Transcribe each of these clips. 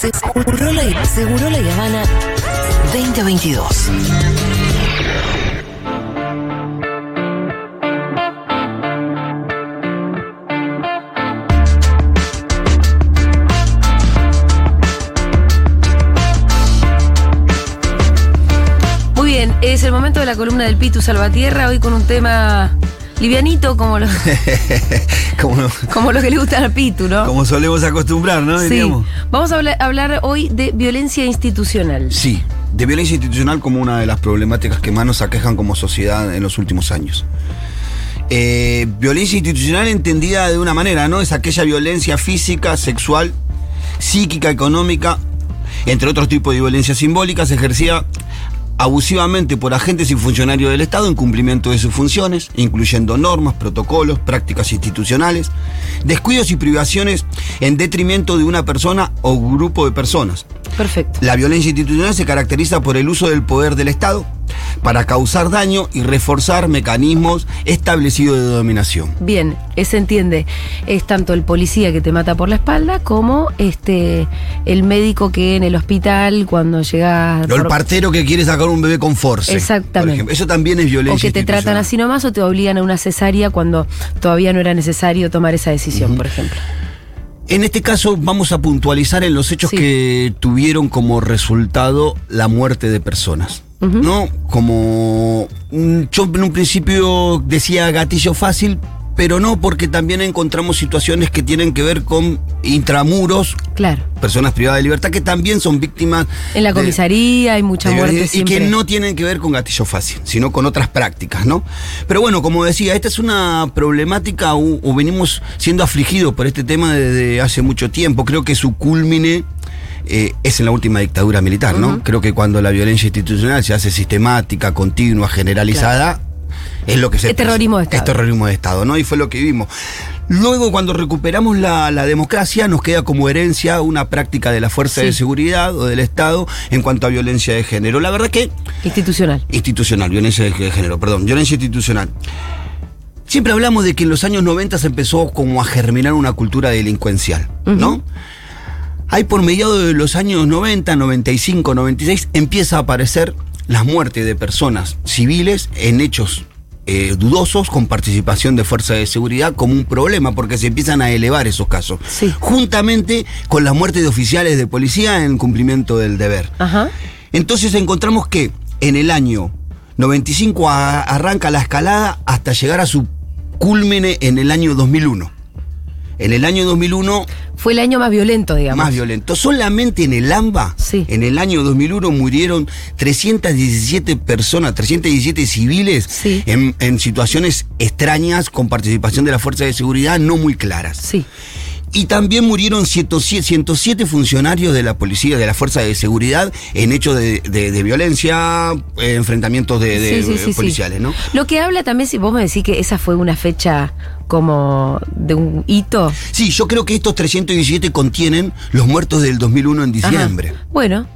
Seguro la, Seguro la Habana 2022. Muy bien, es el momento de la columna del Pitu Salvatierra, hoy con un tema livianito como lo, como, como lo que le gusta al Pitu, ¿no? como solemos acostumbrar, ¿no? sí. Diríamos. Vamos a hablar, hablar hoy de violencia institucional. Sí, de violencia institucional como una de las problemáticas que más nos aquejan como sociedad en los últimos años. Eh, violencia institucional entendida de una manera, ¿no? Es aquella violencia física, sexual, psíquica, económica, entre otros tipos de violencias simbólicas, ejercida abusivamente por agentes y funcionarios del Estado en cumplimiento de sus funciones, incluyendo normas, protocolos, prácticas institucionales, descuidos y privaciones en detrimento de una persona o grupo de personas. Perfecto. La violencia institucional se caracteriza por el uso del poder del Estado para causar daño y reforzar mecanismos establecidos de dominación. Bien, eh, se entiende. Es tanto el policía que te mata por la espalda como este el médico que en el hospital cuando llega O el partero que quiere sacar un bebé con force. Exactamente. por. Eso también es violencia o que te tratan así nomás o te obligan a una cesárea cuando todavía no era necesario tomar esa decisión, por ejemplo. En este caso vamos a puntualizar en los hechos Sí. que tuvieron como resultado la muerte de personas. ¿No? Como yo en un principio decía gatillo fácil, pero no porque también encontramos situaciones que tienen que ver con intramuros, Claro. personas privadas de libertad que también son víctimas En la de- comisaría hay mucha muerte y siempre. que no tienen que ver con gatillo fácil, sino con otras prácticas, ¿no? Pero bueno, como decía, esta es una problemática o, o venimos siendo afligidos por este tema desde hace mucho tiempo. Creo que su culmine eh, es en la última dictadura militar, ¿no? Creo que cuando la violencia institucional se hace sistemática, continua, generalizada, es lo que se Es terrorismo de Estado. Es terrorismo de Estado, ¿no? Y fue lo que vimos. Luego, cuando recuperamos la, la democracia, nos queda como herencia una práctica de la fuerza Sí. de seguridad o del Estado en cuanto a violencia de género. La verdad que Institucional. institucional, violencia de género, perdón, violencia institucional. Siempre hablamos de que en los años 90 se empezó como a germinar una cultura delincuencial, ¿no? Ahí por mediados de los años 90, 95, 96 empieza a aparecer las muertes de personas civiles en hechos eh, dudosos con participación de fuerzas de seguridad como un problema porque se empiezan a elevar esos casos. Sí. Juntamente con la muerte de oficiales de policía en cumplimiento del deber. Ajá. Entonces encontramos que en el año 95 a- arranca la escalada hasta llegar a su culmine en el año 2001. En el año 2001 Fue el año más violento, digamos. más violento. Solamente en el AMBA, Sí. en el año 2001 murieron 317 personas, 317 civiles Sí. en, en situaciones extrañas con participación de la fuerza de seguridad no muy claras. Sí. Y también murieron 107, 107 funcionarios de la policía, de la fuerza de seguridad, en hechos de, de- de violencia, eh, enfrentamientos de, de- Sí, sí, sí, sí. policiales, ¿no? Lo que habla también, si vos me decís que esa fue una fecha como de un hito. Sí, yo creo que estos 317 contienen los muertos del 2001 en Ajá. diciembre. Bueno,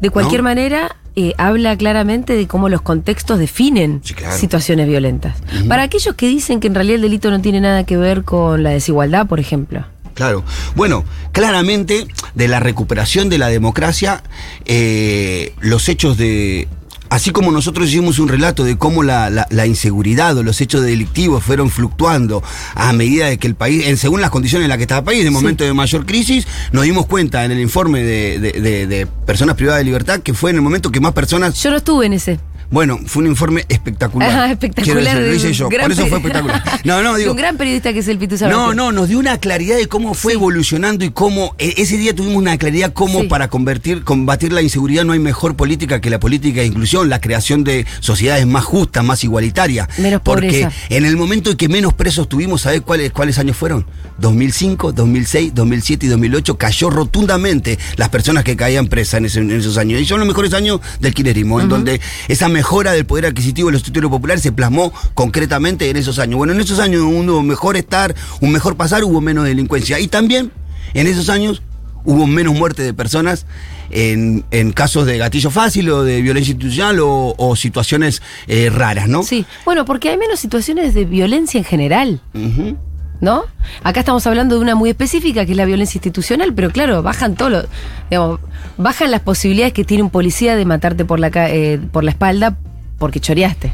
de cualquier ¿No? manera, eh, habla claramente de cómo los contextos definen Sí, claro. situaciones violentas. Para aquellos que dicen que en realidad el delito no tiene nada que ver con la desigualdad, por ejemplo. Claro. Bueno, claramente de la recuperación de la democracia, eh, los hechos de... Así como nosotros hicimos un relato de cómo la, la- la inseguridad o los hechos delictivos fueron fluctuando a medida de que el país, en, según las condiciones en las que estaba el país, de momento de mayor crisis, nos dimos cuenta en el informe de, de- de- de personas privadas de libertad que fue en el momento que más personas Yo no estuve en ese. Bueno, fue un informe espectacular. Ajá, espectacular. Quiero decir, lo hice yo. Por eso fue espectacular. No, no, digo. un gran periodista que es el Pitu No, no, nos dio una claridad de cómo fue evolucionando y cómo. e- Ese día tuvimos una claridad cómo Sí. para convertir, combatir la inseguridad no hay mejor política que la política de inclusión, la creación de sociedades más justas, más igualitarias. Menos Porque pobreza. en el momento en que menos presos tuvimos, ¿sabés cuáles, cuáles años fueron? 2005, 2006, 2007 y 2008 cayó rotundamente las personas que caían presas en, ese- en esos años. Y son los mejores años del kirchnerismo, en donde esa mejora del poder adquisitivo de los títulos populares se plasmó concretamente en esos años. Bueno, en esos años hubo un mejor estar, un mejor pasar, hubo menos delincuencia. Y también en esos años hubo menos muerte de personas en, en casos de gatillo fácil o de violencia institucional o, o situaciones eh, raras, ¿no? Sí, bueno, porque hay menos situaciones de violencia en general. Ujú. ¿No? Acá estamos hablando de una muy específica, que es la violencia institucional, pero claro, bajan todo lo- digamos, bajan las posibilidades que tiene un policía de matarte por la, eh, por la espalda porque choreaste.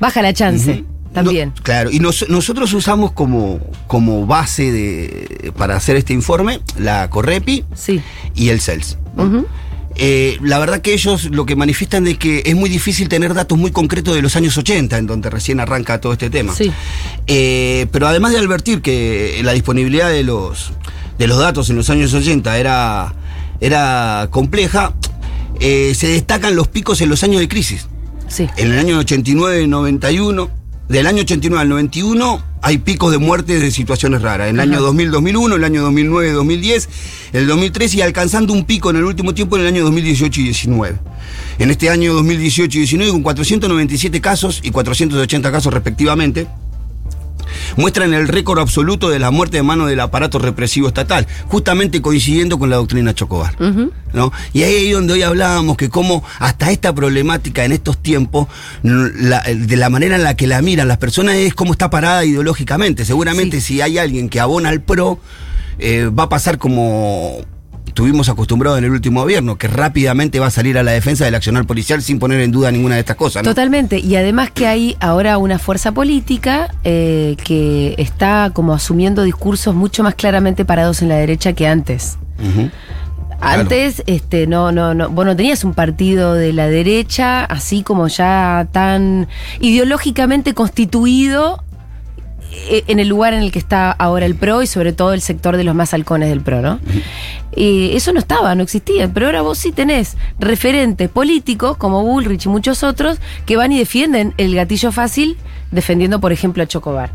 Baja la chance, también. No, claro, y nos- nosotros usamos como, como base de, para hacer este informe la Correpi Sí. y el CELS. Eh, la verdad que ellos lo que manifiestan es que es muy difícil tener datos muy concretos de los años 80, en donde recién arranca todo este tema. Sí. Eh, pero además de advertir que la disponibilidad de los, de los datos en los años 80 era, era compleja, eh, se destacan los picos en los años de crisis. Sí. En el año 89-91, del año 89 al 91 hay picos de muertes de situaciones raras. En el año 2000-2001, el año 2009-2010, el 2013 y alcanzando un pico en el último tiempo en el año 2018 y 19. En este año 2018 y 19 con 497 casos y 480 casos respectivamente muestran el récord absoluto de la muerte de mano del aparato represivo estatal, justamente coincidiendo con la doctrina Chocobar. ¿no? Y ahí es donde hoy hablábamos que cómo hasta esta problemática en estos tiempos, la- de la manera en la que la miran las personas es cómo está parada ideológicamente. Seguramente si hay alguien que abona al PRO, eh, va a pasar como estuvimos acostumbrados en el último gobierno, que rápidamente va a salir a la defensa del accionar policial sin poner en duda ninguna de estas cosas. ¿no? Totalmente. Y además que hay ahora una fuerza política eh, que está como asumiendo discursos mucho más claramente parados en la derecha que antes. Antes, este, no, no, no, vos no tenías un partido de la derecha así como ya tan ideológicamente constituido en el lugar en el que está ahora el PRO y sobre todo el sector de los más halcones del PRO, ¿no? Y eso no estaba, no existía, pero ahora vos sí tenés referentes políticos como Bullrich y muchos otros que van y defienden el gatillo fácil defendiendo, por ejemplo, a Chocobar.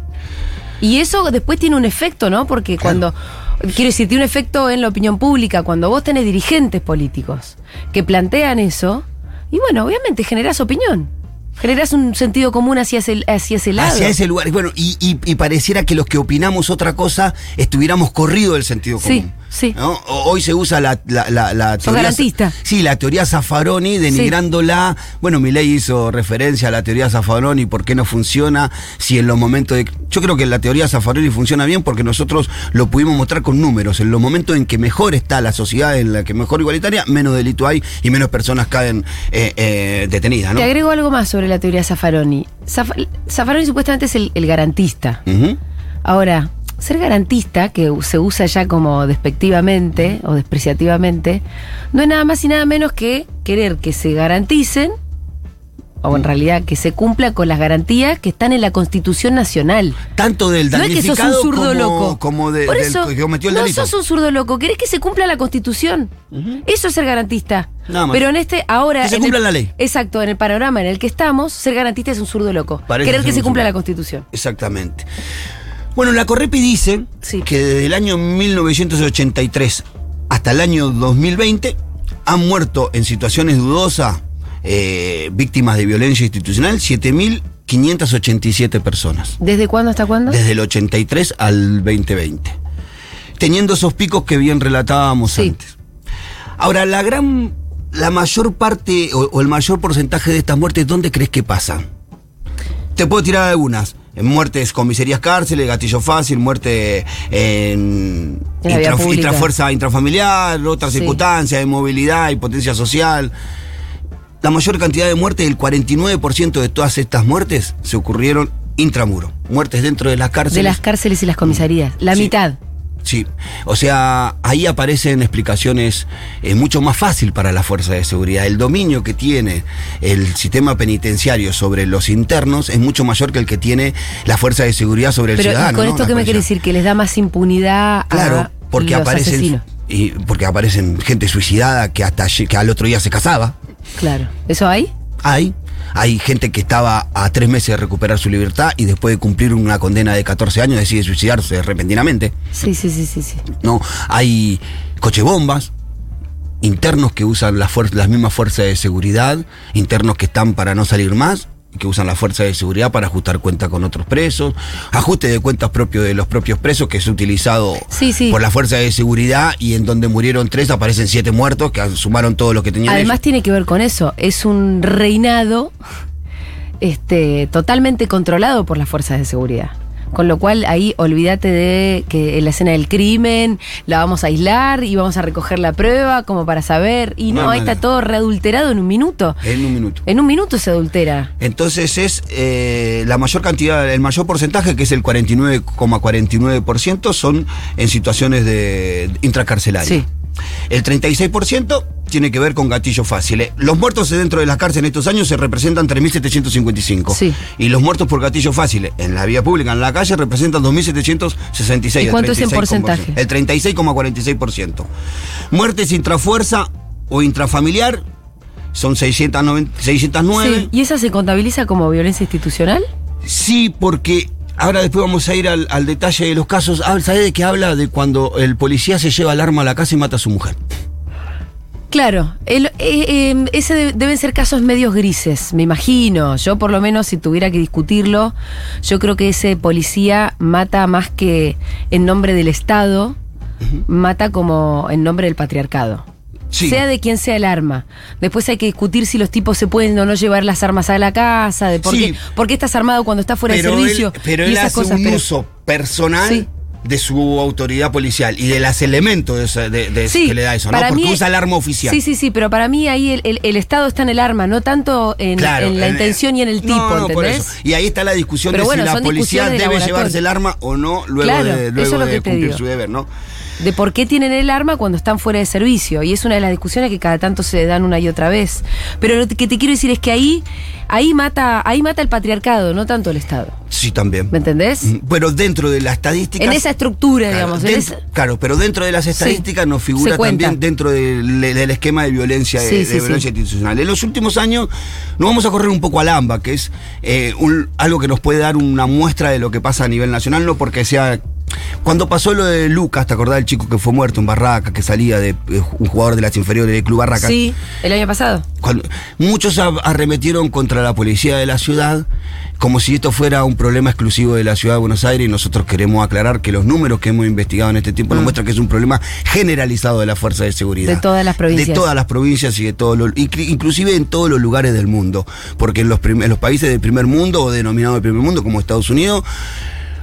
Y eso después tiene un efecto, ¿no? Porque cuando, quiero decir, tiene un efecto en la opinión pública, cuando vos tenés dirigentes políticos que plantean eso, y bueno, obviamente generás opinión, generás un sentido común hacia ese, hacia ese lado. Hacia ese lugar. Bueno, y, y- y pareciera que los que opinamos otra cosa estuviéramos corridos del sentido Sí, común. sí. ¿no? O- Hoy se usa la, la, la, la Sos garantista. Sí, la teoría Zaffaroni, denigrándola. Bueno, Milei hizo referencia a la teoría Zaffaroni, por qué no funciona, si en los momentos de. Yo creo que la teoría Zaffaroni funciona bien porque nosotros lo pudimos mostrar con números. En los momentos en que mejor está la sociedad, en la que mejor igualitaria, menos delito hay y menos personas caen eh, eh, detenidas, ¿no? Te agrego algo más sobre la teoría Zaffaroni. Zaf- Zaffaroni supuestamente es el, el garantista. Ahora, ser garantista, que se usa ya como despectivamente o despreciativamente, no es nada más y nada menos que querer que se garanticen, o en realidad que se cumpla con las garantías que están en la Constitución Nacional. Tanto del No es que sos un damnificado zurdo como, loco. como de- Por del que cometió el no delito. sos un zurdo loco, querés que se cumpla la Constitución. Eso es ser garantista. Nada más. Pero en este, ahora. Que se cumpla el- la ley. Exacto, en el panorama en el que estamos, ser garantista es un zurdo loco. Parece Querer que se cumpla zurdo. la Constitución. Exactamente. Bueno, la Correpi dice Sí. que desde el año 1983 hasta el año 2020 han muerto en situaciones dudosas eh, víctimas de violencia institucional 7.587 personas. ¿Desde cuándo hasta cuándo? Desde el 83 al 2020. Teniendo esos picos que bien relatábamos Sí. antes. Ahora, la gran, la mayor parte o, o el mayor porcentaje de estas muertes, ¿dónde crees que pasan? Te puedo tirar algunas. En muertes, comisarías, cárceles, gatillo fácil, muerte en En intra- intrafuerza intrafamiliar, otras Sí. circunstancias de movilidad y potencia social. La mayor cantidad de muertes, el 49% de todas estas muertes, se ocurrieron intramuro. Muertes dentro de las cárceles. De las cárceles y las comisarías. La Sí. mitad. Sí, o sea, ahí aparecen explicaciones eh, mucho más fácil para la fuerza de seguridad. El dominio que tiene el sistema penitenciario sobre los internos es mucho mayor que el que tiene la fuerza de seguridad sobre el Pero ¿y ciudadano. con esto qué me quiere decir? Que les da más impunidad Claro, a porque los aparecen asesinos. y porque aparecen gente suicidada que hasta que al otro día se casaba. Claro. ¿Eso hay? Hay. Hay gente que estaba a tres meses de recuperar su libertad y después de cumplir una condena de 14 años decide suicidarse repentinamente. Sí, sí, sí, sí, sí. ¿no? Hay cochebombas, internos que usan la las mismas fuerzas de seguridad, internos que están para no salir más, que usan la fuerza de seguridad para ajustar cuenta con otros presos, ajuste de cuentas propio de los propios presos que es utilizado Sí, sí. por la fuerza de seguridad y en donde murieron tres aparecen siete muertos que sumaron todo lo que tenían Además ellos. tiene que ver con eso. Es un reinado este, totalmente controlado por las fuerzas de seguridad. Con lo cual ahí olvídate de que en la escena del crimen la vamos a aislar y vamos a recoger la prueba como para saber. Y no, No, ahí no, está todo readulterado en un minuto. En un minuto. En un minuto se adultera. Entonces es eh, la mayor cantidad, el mayor porcentaje, que es el 49,49%, son en situaciones de intracarcelarias. Sí. El 36% tiene que ver con gatillos fáciles. Los muertos dentro de las cárceles en estos años se representan 3.755. Sí. Y los muertos por gatillos fáciles en la vía pública, en la calle, representan 2.766. ¿Y el cuánto es en 36,46%. porcentaje? El 36,46%. Muertes intrafuerza o intrafamiliar son 690 609. Sí. ¿Y esa se contabiliza como violencia institucional? Sí, porque ahora después vamos a ir al, al detalle de los casos. Ah, ¿Sabés de qué habla? De cuando el policía se lleva el arma a la casa y mata a su mujer. Claro, el- eh, eh, ese de- deben ser casos medios grises, me imagino. Yo por lo menos si tuviera que discutirlo, yo creo que ese policía mata más que en nombre del Estado, mata como en nombre del patriarcado. Sí. Sea de quien sea el arma. Después hay que discutir si los tipos se pueden o no llevar las armas a la casa, de por, Sí. qué, por qué estás armado cuando estás fuera pero de servicio. él, pero y él esas hace cosas, un pero- uso personal Sí. De su autoridad policial y de los elementos de, esa- de- de- Sí, que le da eso, ¿no? Porque usa el arma oficial. Sí, sí, sí, pero para mí ahí el, el- el Estado está en el arma, no tanto en, Claro, en la en- intención y en el tipo, no, no, por eso. Y ahí está la discusión Pero de bueno, si la policía debe llevarse el arma o no luego Claro, de, luego de cumplir su deber, ¿no? De por qué tienen el arma cuando están fuera de servicio. Y es una de las discusiones que cada tanto se dan una y otra vez. Pero lo que te quiero decir es que ahí, ahí mata, ahí mata el patriarcado, no tanto el Estado. Sí, también. ¿Me entendés? Mm, Pero dentro de las estadísticas. En esa estructura, Claro, digamos. en dentro, esa- claro, pero dentro de las estadísticas nos figura también dentro del, del esquema de violencia, Sí, de, sí, de violencia institucional. En los últimos años nos vamos a correr un poco al AMBA, que es eh, un- algo que nos puede dar una muestra de lo que pasa a nivel nacional, no porque sea... Cuando pasó lo de Lucas, ¿te acordás del chico que fue muerto en Barraca, que salía de eh, un jugador de las inferiores del Club Barraca? Sí, el año pasado. Cuando- muchos arremetieron contra la policía de la ciudad como si esto fuera un problema exclusivo de la ciudad de Buenos Aires y nosotros queremos aclarar que los números que hemos investigado en este tiempo nos muestran que es un problema generalizado de la fuerza de seguridad. Mm. De todas las provincias. De todas las provincias y de todos los, inclu- inclusive en todos los lugares del mundo. Porque en los, prim- en los países del primer mundo o denominados del primer mundo como Estados Unidos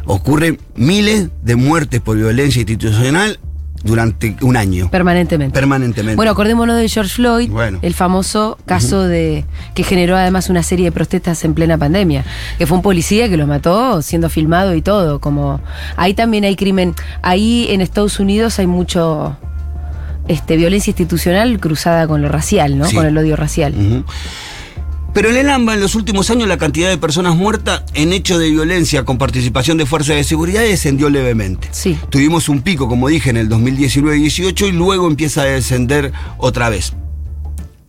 ocurren miles de muertes por violencia institucional durante un año. Permanentemente. Permanentemente. Bueno, acordémonos de George Floyd, Bueno. el famoso caso de que generó además una serie de protestas en plena pandemia, que fue un policía que lo mató siendo filmado y todo, como ahí también hay crimen, ahí en Estados Unidos hay mucho este violencia institucional cruzada con lo racial, ¿no? Sí. Con el odio racial. Pero en el AMBA, en los últimos años, la cantidad de personas muertas en hechos de violencia con participación de fuerzas de seguridad descendió levemente. Sí. Tuvimos un pico, como dije, en el 2019-18 y luego empieza a descender otra vez.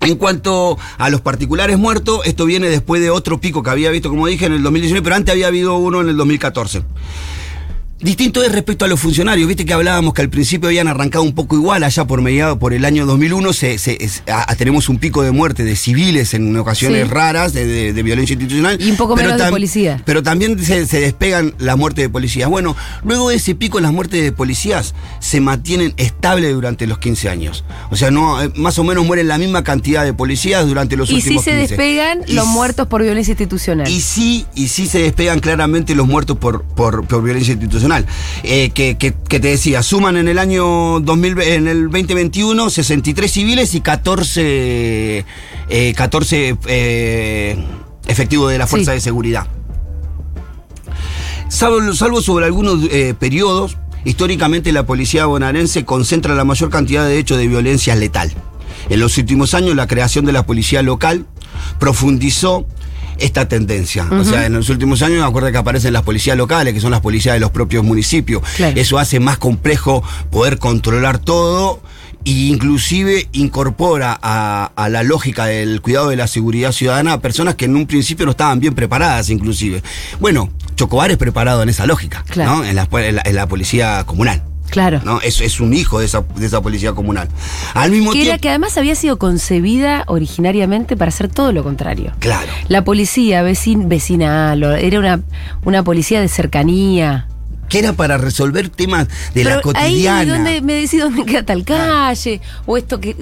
En cuanto a los particulares muertos, esto viene después de otro pico que había visto, como dije, en el 2019, pero antes había habido uno en el 2014. Distinto es respecto a los funcionarios. Viste que hablábamos que al principio habían arrancado un poco igual, allá por mediado, por el año 2001, se, se- es- a- a- tenemos un pico de muerte de civiles en ocasiones Sí. raras, de, de- de violencia institucional. Y un poco menos de policía. Pero también se, se despegan las muertes de policías. Bueno, luego de ese pico, las muertes de policías se mantienen estables durante los 15 años. O sea, no eh, más o menos mueren la misma cantidad de policías durante los Y sí últimos se 15. despegan Y los muertos por violencia institucional. y sí, y sí se despegan claramente los muertos por, por, por violencia institucional. Eh, que, que- que te decía, suman en el año 2000, en el 2021 63 civiles y 14, eh, 14 eh, efectivos de la Fuerza Sí. de Seguridad. Salvo, salvo sobre algunos eh, periodos, históricamente la policía bonaerense concentra la mayor cantidad de hechos de violencia letal. En los últimos años, la creación de la policía local profundizó esta tendencia. O sea, en los últimos años, acuerda que aparecen las policías locales, que son las policías de los propios municipios. Claro. Eso hace más complejo poder controlar todo e inclusive incorpora a, a la lógica del cuidado de la seguridad ciudadana a personas que en un principio no estaban bien preparadas inclusive. Bueno, Chocobar es preparado en esa lógica, Claro. ¿no? En la, en la- en la policía comunal. Claro. ¿no? Es, es un hijo de esa, de esa policía comunal. Al mismo Que era tiempo. que además había sido concebida originariamente para hacer todo lo contrario. Claro. La policía vecin, vecinal, era una, una policía de cercanía. Que era para resolver temas de la cotidiana. Ahí donde me decís dónde queda tal calle, o esto que.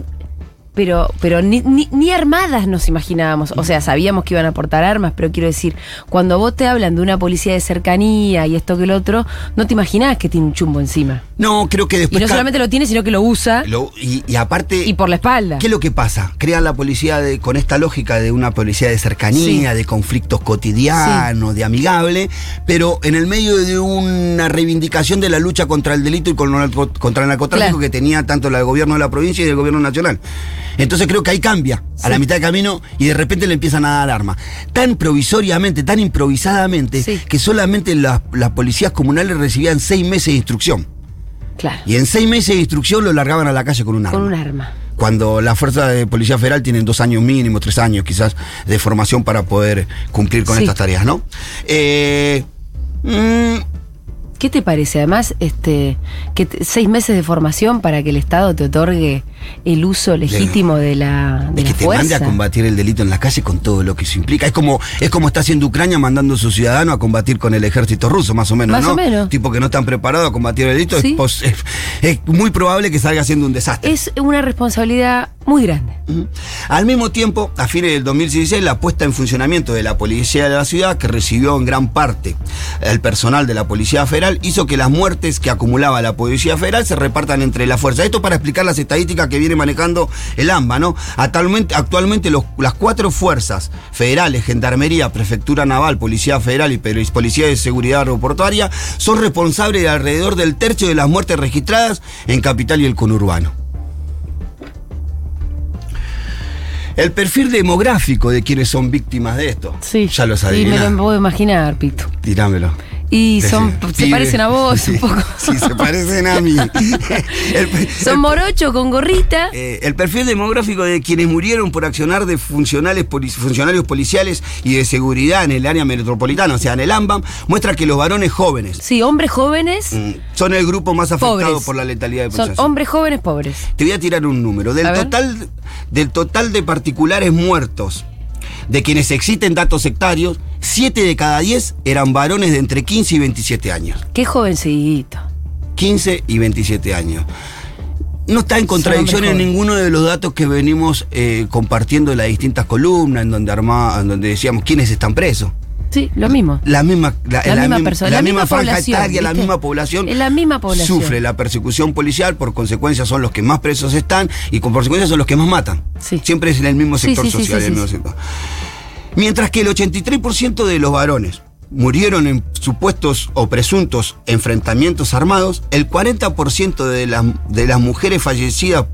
Pero, pero ni, ni, ni armadas nos imaginábamos. O sea, sabíamos que iban a portar armas, pero quiero decir, cuando vos te hablan de una policía de cercanía y esto que el otro, no te imaginabas que tiene un chumbo encima. No, creo que Y después. no ca- solamente lo tiene, sino que lo usa lo- y, y aparte. y por la espalda. ¿Qué es lo que pasa? Crean la policía de- con esta lógica de una policía de cercanía, Sí. de conflictos cotidianos, de amigable, pero en el medio de una reivindicación de la lucha contra el delito y contra el narcotráfico Claro. que tenía tanto el gobierno de la provincia y el gobierno nacional. Entonces creo que ahí cambia, a la mitad de camino, y de repente le empiezan a dar arma. Tan provisoriamente, tan improvisadamente, Sí. que solamente las, las policías comunales recibían seis meses de instrucción. Claro. Y en seis meses de instrucción lo largaban a la calle con un arma Con un arma. cuando la fuerza de policía federal tienen dos años mínimo, tres años quizás de formación para poder cumplir con Sí. estas tareas, ¿no? Eh, mm, ¿Qué te parece? Además, este, que seis meses de formación para que el Estado te otorgue el uso legítimo de la, de es la que te mande a combatir el delito en la calle con todo lo que eso implica. Es como, es como está haciendo Ucrania mandando a sus ciudadanos a combatir con el ejército ruso, más o menos, Más ¿no? o menos. Tipo que no están preparados a combatir el delito. es Sí. pos- Es, es muy probable que salga siendo un desastre. Es una responsabilidad muy grande. Al mismo tiempo, a fines del 2016, la puesta en funcionamiento de la policía de la ciudad, que recibió en gran parte el personal de la Policía Federal, hizo que las muertes que acumulaba la Policía Federal se repartan entre la fuerza. Esto para explicar las estadísticas que viene manejando el AMBA, ¿no? Actualmente, actualmente los- las cuatro fuerzas federales, Gendarmería, Prefectura Naval, Policía Federal y Policía de Seguridad Aeroportuaria, son responsables de alrededor del tercio de las muertes registradas en Capital y el conurbano. El perfil demográfico de quienes son víctimas de esto. Sí. Ya lo Y sabía. me lo puedo imaginar, Pito. Tirámelo. Y son, se pibe. parecen a vos Sí, un poco. Sí, se parecen a mí. El- Son morocho con gorrita. eh, el perfil demográfico de quienes murieron por accionar de funcionales funcionarios policiales y de seguridad en el área metropolitana, o sea, en el AMBAM, muestra que los varones jóvenes Sí, hombres jóvenes, mm, son el grupo más afectado pobres. por la letalidad de Son hombres jóvenes pobres. Te voy a tirar un número. Del A ver. total, del total de particulares muertos, de quienes existen datos sectarios, 7 de cada 10 eran varones de entre 15 y 27 años. Qué jovencito. 15 y 27 años. No está en contradicción en ninguno de los datos que venimos eh, compartiendo en las distintas columnas, en donde, arma, en donde decíamos quiénes están presos. Sí, lo mismo. La misma, la, La la misma persona, la la misma misma franja etaria, la misma población. Es la misma población. Sufre la persecución policial, por consecuencia son los que más presos están y con consecuencia son los que más matan. Sí. Siempre es en el mismo sector sí, sí, social. el mismo sector. Mientras que el 83% de los varones murieron en supuestos o presuntos enfrentamientos armados, el 40% de las, de las mujeres fallecidas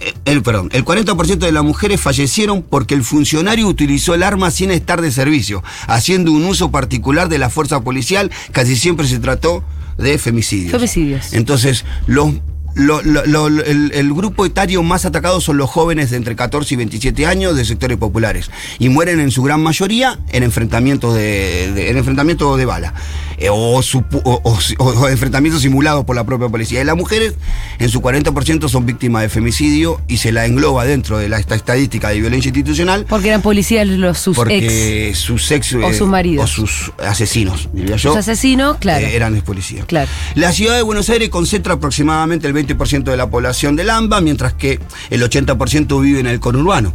eh, el, perdón, el 40% de las mujeres fallecieron porque el funcionario utilizó el arma sin estar de servicio, haciendo un uso particular de la fuerza policial, casi siempre se trató de femicidios. Femicidios. Entonces, los, lo- lo- lo- el, el grupo etario más atacado son los jóvenes de entre 14 y 27 años de sectores populares. Y mueren en su gran mayoría en enfrentamientos de, en enfrentamientos de bala eh, o, supu- o- o- o enfrentamientos simulados por la propia policía. Y las mujeres en su 40% son víctimas de femicidio y se la engloba dentro de la, esta estadística de violencia institucional Porque eran policías los sus ex. porque sus ex O eh, sus maridos. o sus asesinos, diría yo. Sus asesinos, claro. eh, eran ex policías. Claro. La ciudad de Buenos Aires concentra aproximadamente el 20% de la población del AMBA, mientras que el 80% vive en el conurbano.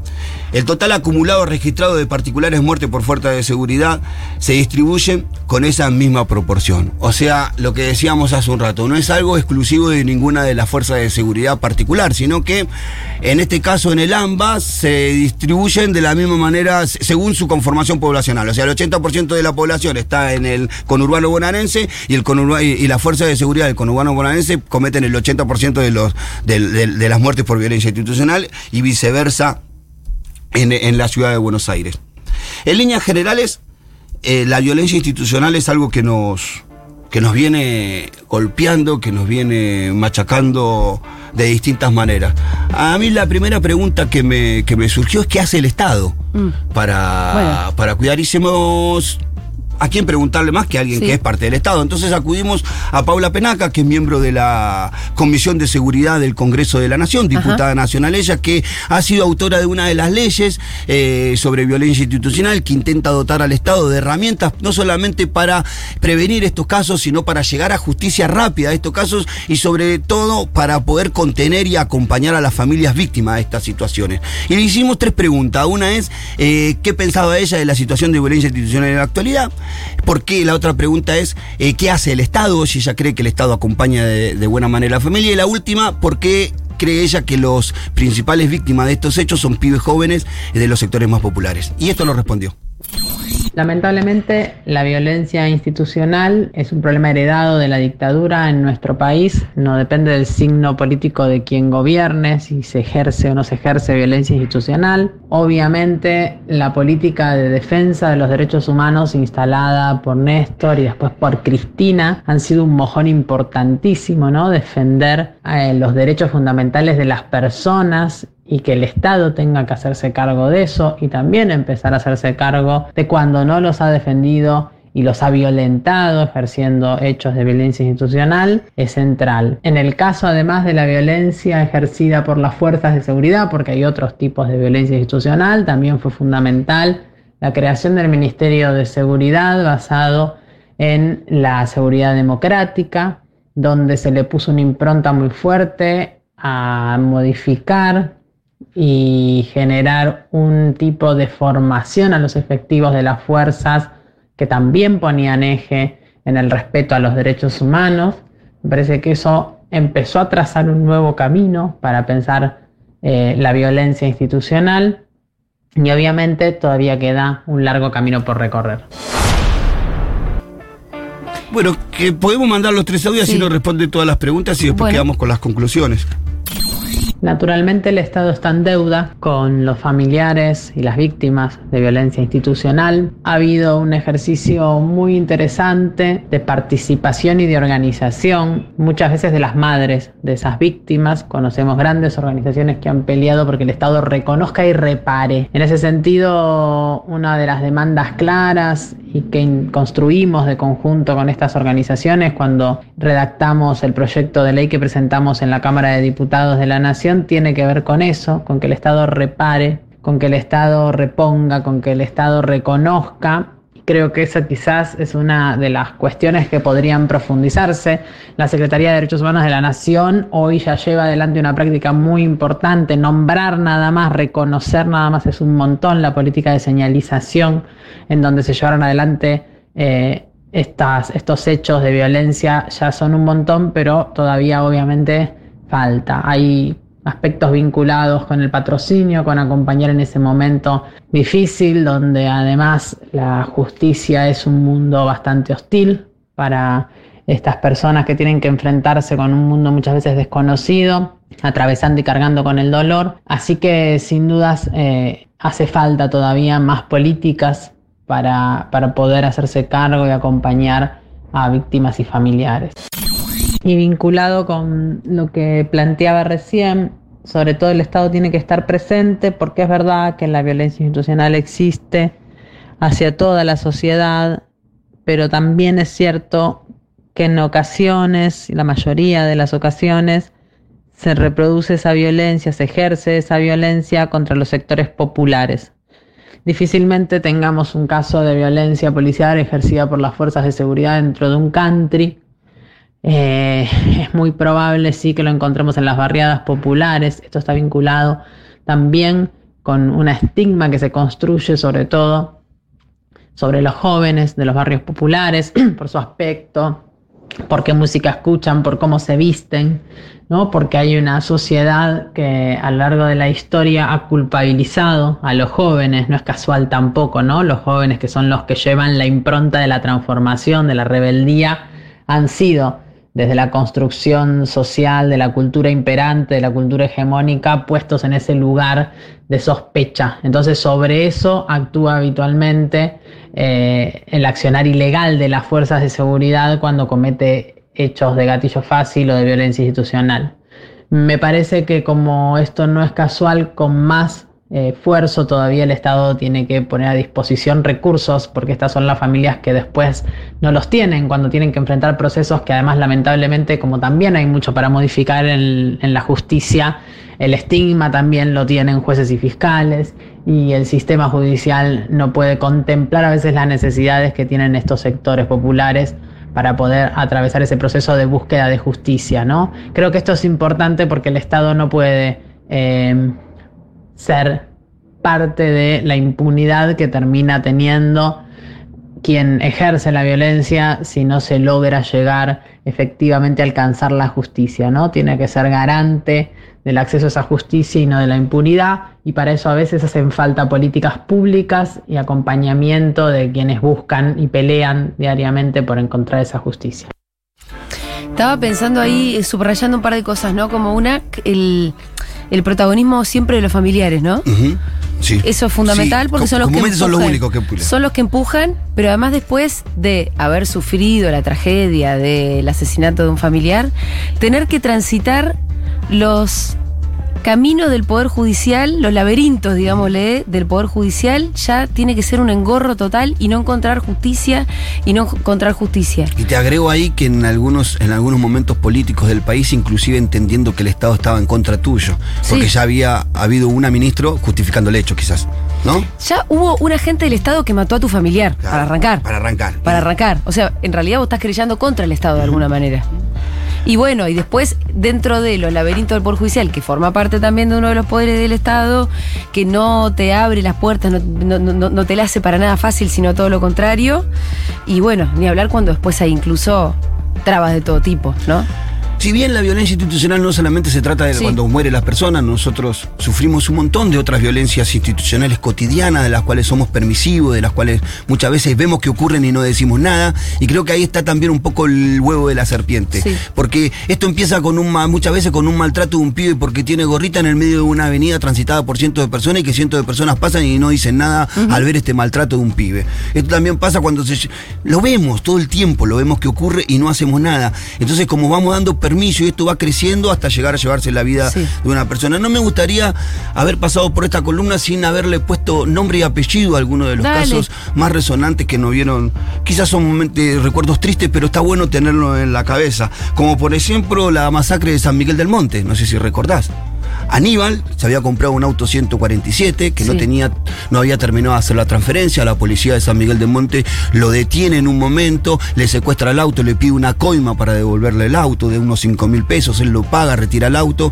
El total acumulado registrado de particulares muertes por fuerza de seguridad se distribuyen con esa misma proporción. O sea, lo que decíamos hace un rato, no es algo exclusivo de ninguna de las fuerzas de seguridad particular, sino que en este caso en el AMBA se distribuyen de la misma manera se- según su conformación poblacional. O sea, el 80% de la población está en el conurbano bonaerense y, el y, y la fuerza de seguridad del conurbano bonaerense cometen el 80% de, los, de las muertes por violencia institucional y viceversa en, en la ciudad de Buenos Aires. En líneas generales, eh, la violencia institucional es algo que nos, que nos viene golpeando, que nos viene machacando de distintas maneras. A mí la primera pregunta que me, que me surgió es qué hace el Estado Mm. para, Bueno. para cuidar. Y se nos a quién preguntarle más que a alguien Sí. que es parte del Estado. Entonces acudimos a Paula Penaca, que es miembro de la Comisión de Seguridad del Congreso de la Nación, diputada nacional ella, que ha sido autora de una de las leyes eh, sobre violencia institucional que intenta dotar al Estado de herramientas no solamente para prevenir estos casos, sino para llegar a justicia rápida a estos casos y sobre todo para poder contener y acompañar a las familias víctimas de estas situaciones. Y le hicimos tres preguntas. Una es, eh, ¿qué pensaba ella de la situación de violencia institucional en la actualidad? ¿Por qué? La otra pregunta es, eh, ¿qué hace el Estado? Si ella cree que el Estado acompaña de, de buena manera a la familia. Y la última, ¿por qué cree ella que los principales víctimas de estos hechos son pibes jóvenes de los sectores más populares? Y esto lo respondió. Lamentablemente, la violencia institucional es un problema heredado de la dictadura en nuestro país. No depende del signo político de quien gobierne, si se ejerce o no se ejerce violencia institucional. Obviamente, la política de defensa de los derechos humanos instalada por Néstor y después por Cristina han sido un mojón importantísimo, ¿no? Defender eh, los derechos fundamentales de las personas y que el Estado tenga que hacerse cargo de eso y también empezar a hacerse cargo de cuando no los ha defendido y los ha violentado ejerciendo hechos de violencia institucional es central. En el caso además de la violencia ejercida por las fuerzas de seguridad, porque hay otros tipos de violencia institucional, también fue fundamental la creación del Ministerio de Seguridad basado en la seguridad democrática, donde se le puso una impronta muy fuerte a modificar y generar un tipo de formación a los efectivos de las fuerzas que también ponían eje en el respeto a los derechos humanos. Me parece que eso empezó a trazar un nuevo camino para pensar eh, la violencia institucional y obviamente todavía queda un largo camino por recorrer. Bueno, que podemos mandar los tres audios Sí. y nos responde todas las preguntas y después Bueno. quedamos con las conclusiones. Naturalmente el Estado está en deuda con los familiares y las víctimas de violencia institucional. Ha habido un ejercicio muy interesante de participación y de organización, muchas veces de las madres de esas víctimas. Conocemos grandes organizaciones que han peleado porque el Estado reconozca y repare. En ese sentido, una de las demandas claras y que construimos de conjunto con estas organizaciones cuando redactamos el proyecto de ley que presentamos en la Cámara de Diputados de la Nación tiene que ver con eso, con que el Estado repare, con que el Estado reponga, con que el Estado reconozca. Creo que esa quizás es una de las cuestiones que podrían profundizarse. La Secretaría de Derechos Humanos de la Nación hoy ya lleva adelante una práctica muy importante. Nombrar nada más, reconocer nada más es un montón la política de señalización en donde se llevaron adelante eh, estas, estos hechos de violencia. Ya son un montón, pero todavía obviamente falta. Hay aspectos vinculados con el patrocinio, con acompañar en ese momento difícil, donde además la justicia es un mundo bastante hostil para estas personas que tienen que enfrentarse con un mundo muchas veces desconocido, atravesando y cargando con el dolor. Así que sin dudas eh, hace falta todavía más políticas para, para poder hacerse cargo y acompañar a víctimas y familiares. Y vinculado con lo que planteaba recién, sobre todo el Estado tiene que estar presente porque es verdad que la violencia institucional existe hacia toda la sociedad, pero también es cierto que en ocasiones, la mayoría de las ocasiones, se reproduce esa violencia, se ejerce esa violencia contra los sectores populares. Difícilmente tengamos un caso de violencia policial ejercida por las fuerzas de seguridad dentro de un country. Eh, es muy probable sí que lo encontremos en las barriadas populares. Esto está vinculado también con un estigma que se construye sobre todo sobre los jóvenes de los barrios populares por su aspecto, por qué música escuchan, por cómo se visten, ¿no? Porque hay una sociedad que a lo largo de la historia ha culpabilizado a los jóvenes, no es casual tampoco, ¿no? Los jóvenes que son los que llevan la impronta de la transformación, de la rebeldía, han sido desde la construcción social, de la cultura imperante, de la cultura hegemónica, puestos en ese lugar de sospecha. Entonces sobre eso actúa habitualmente eh, el accionar ilegal de las fuerzas de seguridad cuando comete hechos de gatillo fácil o de violencia institucional. Me parece que como esto no es casual, con más esfuerzo, todavía el Estado tiene que poner a disposición recursos, porque estas son las familias que después no los tienen, cuando tienen que enfrentar procesos que además lamentablemente, como también hay mucho para modificar en, en la justicia, el estigma también lo tienen jueces y fiscales y el sistema judicial no puede contemplar a veces las necesidades que tienen estos sectores populares para poder atravesar ese proceso de búsqueda de justicia, ¿no? Creo que esto es importante porque el Estado no puede eh, ser parte de la impunidad que termina teniendo quien ejerce la violencia si no se logra llegar efectivamente a alcanzar la justicia, ¿no? Tiene que ser garante del acceso a esa justicia y no de la impunidad, y para eso a veces hacen falta políticas públicas y acompañamiento de quienes buscan y pelean diariamente por encontrar esa justicia. Estaba pensando ahí, subrayando un par de cosas, ¿no? Como una, el, el protagonismo siempre de los familiares, ¿no? Sí. Eso es fundamental Sí, porque son los que empujan. son los únicos que empujan. Son los que empujan, pero además después de haber sufrido la tragedia del asesinato de un familiar, tener que transitar los caminos del Poder Judicial, los laberintos, digámosle, del Poder Judicial, ya tiene que ser un engorro total y no encontrar justicia y no encontrar justicia. Y te agrego ahí que en algunos, en algunos momentos políticos del país, inclusive entendiendo que el Estado estaba en contra tuyo, porque Sí. ya había habido una ministro justificando el hecho, quizás, ¿no? Ya hubo un agente del Estado que mató a tu familiar, Claro, para arrancar. Para arrancar. Para arrancar. O sea, en realidad vos estás creyendo contra el Estado de alguna manera. Y bueno, y después, dentro de los laberintos del Poder Judicial, que forma parte también de uno de los poderes del Estado, que no te abre las puertas, no, no- no- no te la hace para nada fácil, sino todo lo contrario. Y bueno, ni hablar cuando después hay incluso trabas de todo tipo, ¿no? Si bien la violencia institucional no solamente se trata de Sí. cuando mueren las personas, nosotros sufrimos un montón de otras violencias institucionales cotidianas, de las cuales somos permisivos, de las cuales muchas veces vemos que ocurren y no decimos nada. Y creo que ahí está también un poco el huevo de la serpiente. Sí. Porque esto empieza con un muchas veces con un maltrato de un pibe porque tiene gorrita en el medio de una avenida transitada por cientos de personas y que cientos de personas pasan y no dicen nada al ver este maltrato de un pibe. Esto también pasa cuando se lo vemos todo el tiempo, lo vemos que ocurre y no hacemos nada. Entonces, como vamos dando permiso y esto va creciendo hasta llegar a llevarse la vida Sí. de una persona. No me gustaría haber pasado por esta columna sin haberle puesto nombre y apellido a alguno de los Dale. casos más resonantes que nos vieron. Quizás son momentos- recuerdos tristes, pero está bueno tenerlo en la cabeza. Como por ejemplo la masacre de San Miguel del Monte, no sé si recordás. Aníbal se había comprado un auto 147 que no tenía, no había terminado de hacer la transferencia. La policía de San Miguel del Monte lo detiene en un momento, le secuestra el auto, le pide una coima para devolverle el auto de unos 5 mil pesos. Él lo paga, retira el auto.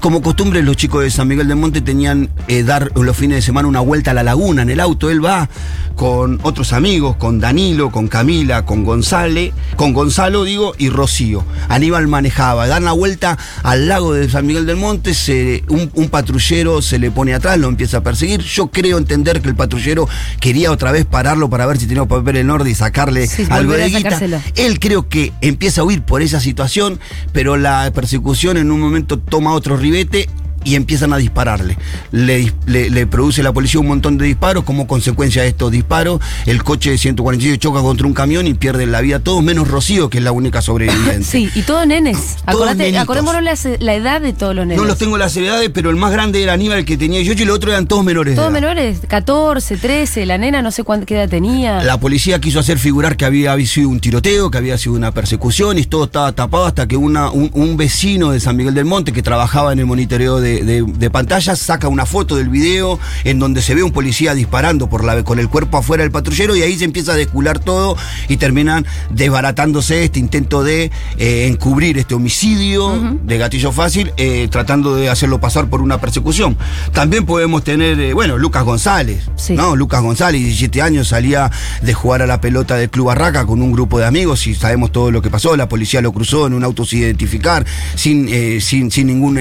Como costumbre, los chicos de San Miguel del Monte tenían eh, dar los fines de semana una vuelta a la laguna en el auto. Él va con otros amigos, con Danilo, con Camila, con González, con Gonzalo, digo, y Rocío. Aníbal manejaba, dan la vuelta al lago de San Miguel del Monte, se, un, un patrullero se le pone atrás, lo empieza a perseguir. Yo creo entender que el patrullero quería otra vez pararlo para ver si tenía papel en orden y sacarle Sí, algo de guita. Él creo que empieza a huir por esa situación, pero la persecución en un momento toma otro ribete y empiezan a dispararle. Le, le- le produce la policía un montón de disparos. Como consecuencia de estos disparos, el coche de 147 choca contra un camión y pierde la vida todos, menos Rocío, que es la única sobreviviente. Sí, y todos nenes. Acordate- acordémonos la, la edad de todos los nenes. No los tengo las edades, pero el más grande era Aníbal, que tenía 18 y los otros eran todos menores. Todos menores, 14, 13, la nena no sé cuánta qué edad tenía. La policía quiso hacer figurar que había sido un tiroteo, que había sido una persecución y todo estaba tapado hasta que una, un, un vecino de San Miguel del Monte que trabajaba en el monitoreo de, de- de pantallas saca una foto del video en donde se ve un policía disparando por la, con el cuerpo afuera del patrullero y ahí se empieza a descular todo y terminan desbaratándose este intento de eh, encubrir este homicidio de gatillo fácil, eh, tratando de hacerlo pasar por una persecución. También podemos tener, eh, bueno, Lucas González, Sí. ¿no? Lucas González, 17 años, salía de jugar a la pelota del Club Barraca con un grupo de amigos y sabemos todo lo que pasó. La policía lo cruzó en un auto sin identificar, sin, sin, sin ningún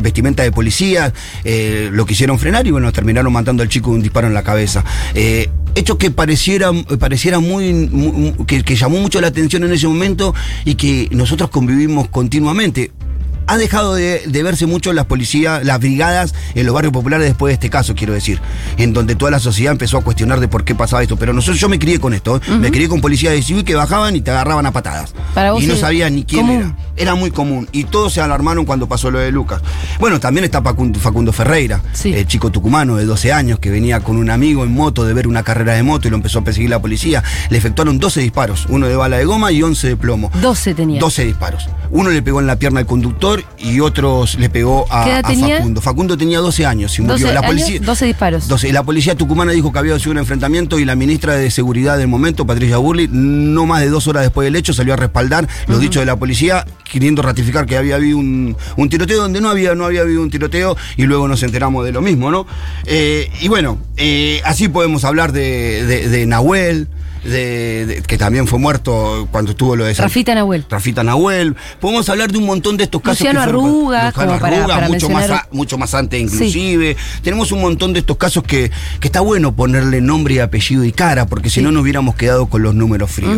vestimenta de policía. eh, lo quisieron frenar y bueno, terminaron matando al chico de un disparo en la cabeza. Eh, hechos que pareciera, pareciera muy, muy- que, que llamó mucho la atención en ese momento y que nosotros convivimos continuamente ha dejado de, de verse mucho las policías, las brigadas en los barrios populares después de este caso, quiero decir, en donde toda la sociedad empezó a cuestionar de por qué pasaba esto. Pero nosotros, yo me crié con esto, ¿eh? me crié con policías de civil que bajaban y te agarraban a patadas. Para vos y no sabía ni quién común. era. Era muy común. Y todos se alarmaron cuando pasó lo de Lucas. Bueno, también está Facundo, Ferreira, Sí. el chico tucumano de 12 años que venía con un amigo en moto de ver una carrera de moto y lo empezó a perseguir la policía. Le efectuaron 12 disparos, uno de bala de goma y 11 de plomo. 12 tenía. 12 disparos. Uno le pegó en la pierna al conductor y otros le pegó a, ¿Qué edad a tenía? Facundo. Facundo tenía 12 años y murió. 12 la años, policía, 12 disparos. 12. La policía tucumana dijo que había sido un enfrentamiento y la ministra de Seguridad del momento, Patricia Burley, no más de dos horas después del hecho salió a respaldar los dichos de la policía, queriendo ratificar que había habido un, un tiroteo donde no había, no había habido un tiroteo y luego nos enteramos de lo mismo, ¿no? Eh, y bueno, eh, así podemos hablar de, de- de Nahuel. De- de- que también fue muerto cuando estuvo lo de San- Rafita Nahuel. Rafita Nahuel. Podemos hablar de un montón de estos casos. Luciano que fueron- Arruga, Luciano como para- para mucho, más mencionar- a- mucho más antes inclusive. Tenemos un montón de estos casos que, que está bueno ponerle nombre y apellido y cara, porque si no nos hubiéramos quedado con los números fríos.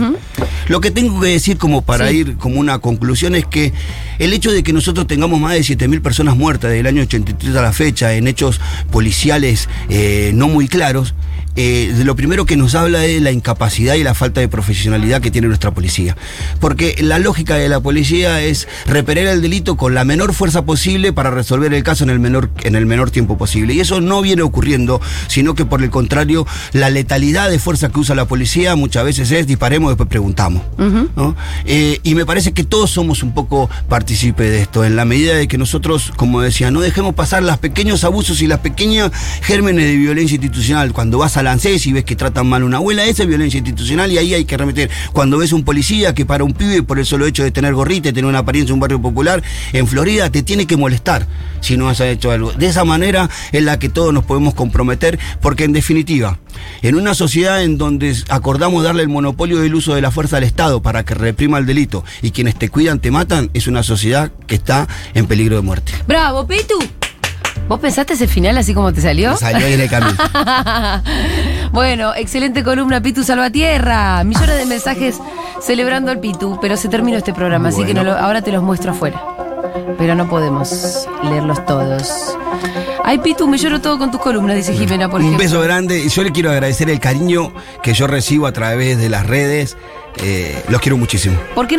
Lo que tengo que decir como para Sí. ir como una conclusión es que el hecho de que nosotros tengamos más de 7.000 personas muertas desde el año 83 a la fecha en hechos policiales eh, no muy claros, eh, lo primero que nos habla es la incapacidad y la falta de profesionalidad que tiene nuestra policía. Porque la lógica de la policía es repeler el delito con la menor fuerza posible para resolver el caso en el menor, en el menor tiempo posible. Y eso no viene ocurriendo, sino que por el contrario, la letalidad de fuerza que usa la policía muchas veces es disparemos, después preguntamos. ¿no? Eh, y me parece que todos somos un poco partícipes de esto, en la medida de que nosotros, como decía, no dejemos pasar los pequeños abusos y las pequeñas gérmenes de violencia institucional. Cuando vas al ANSES y ves que tratan mal a una abuela, esa es violencia institucional y ahí hay que remeter. Cuando ves un policía que para un pibe por el solo hecho de tener gorrita y tener una apariencia en un barrio popular en Florida, te tiene que molestar si no has hecho algo. De esa manera es la que todos nos podemos comprometer, porque en definitiva, en una sociedad en donde acordamos darle el monopolio del uso de la fuerza al Estado para que reprima el delito y quienes te cuidan te matan, es una sociedad que está en peligro de muerte. ¡Bravo, Pitu! ¿Vos pensaste ese final así como te salió? Salió ahí en el camino. bueno, excelente columna, Pitu Salvatierra. Millones de mensajes celebrando al Pitu, pero se terminó este programa, así que no Bueno. lo- ahora te los muestro afuera. Pero no podemos leerlos todos. Ay, Pitu, me lloro todo con tus columnas, dice Jimena, por Un ejemplo. beso grande y yo le quiero agradecer el cariño que yo recibo a través de las redes. Eh, los quiero muchísimo. ¿Por qué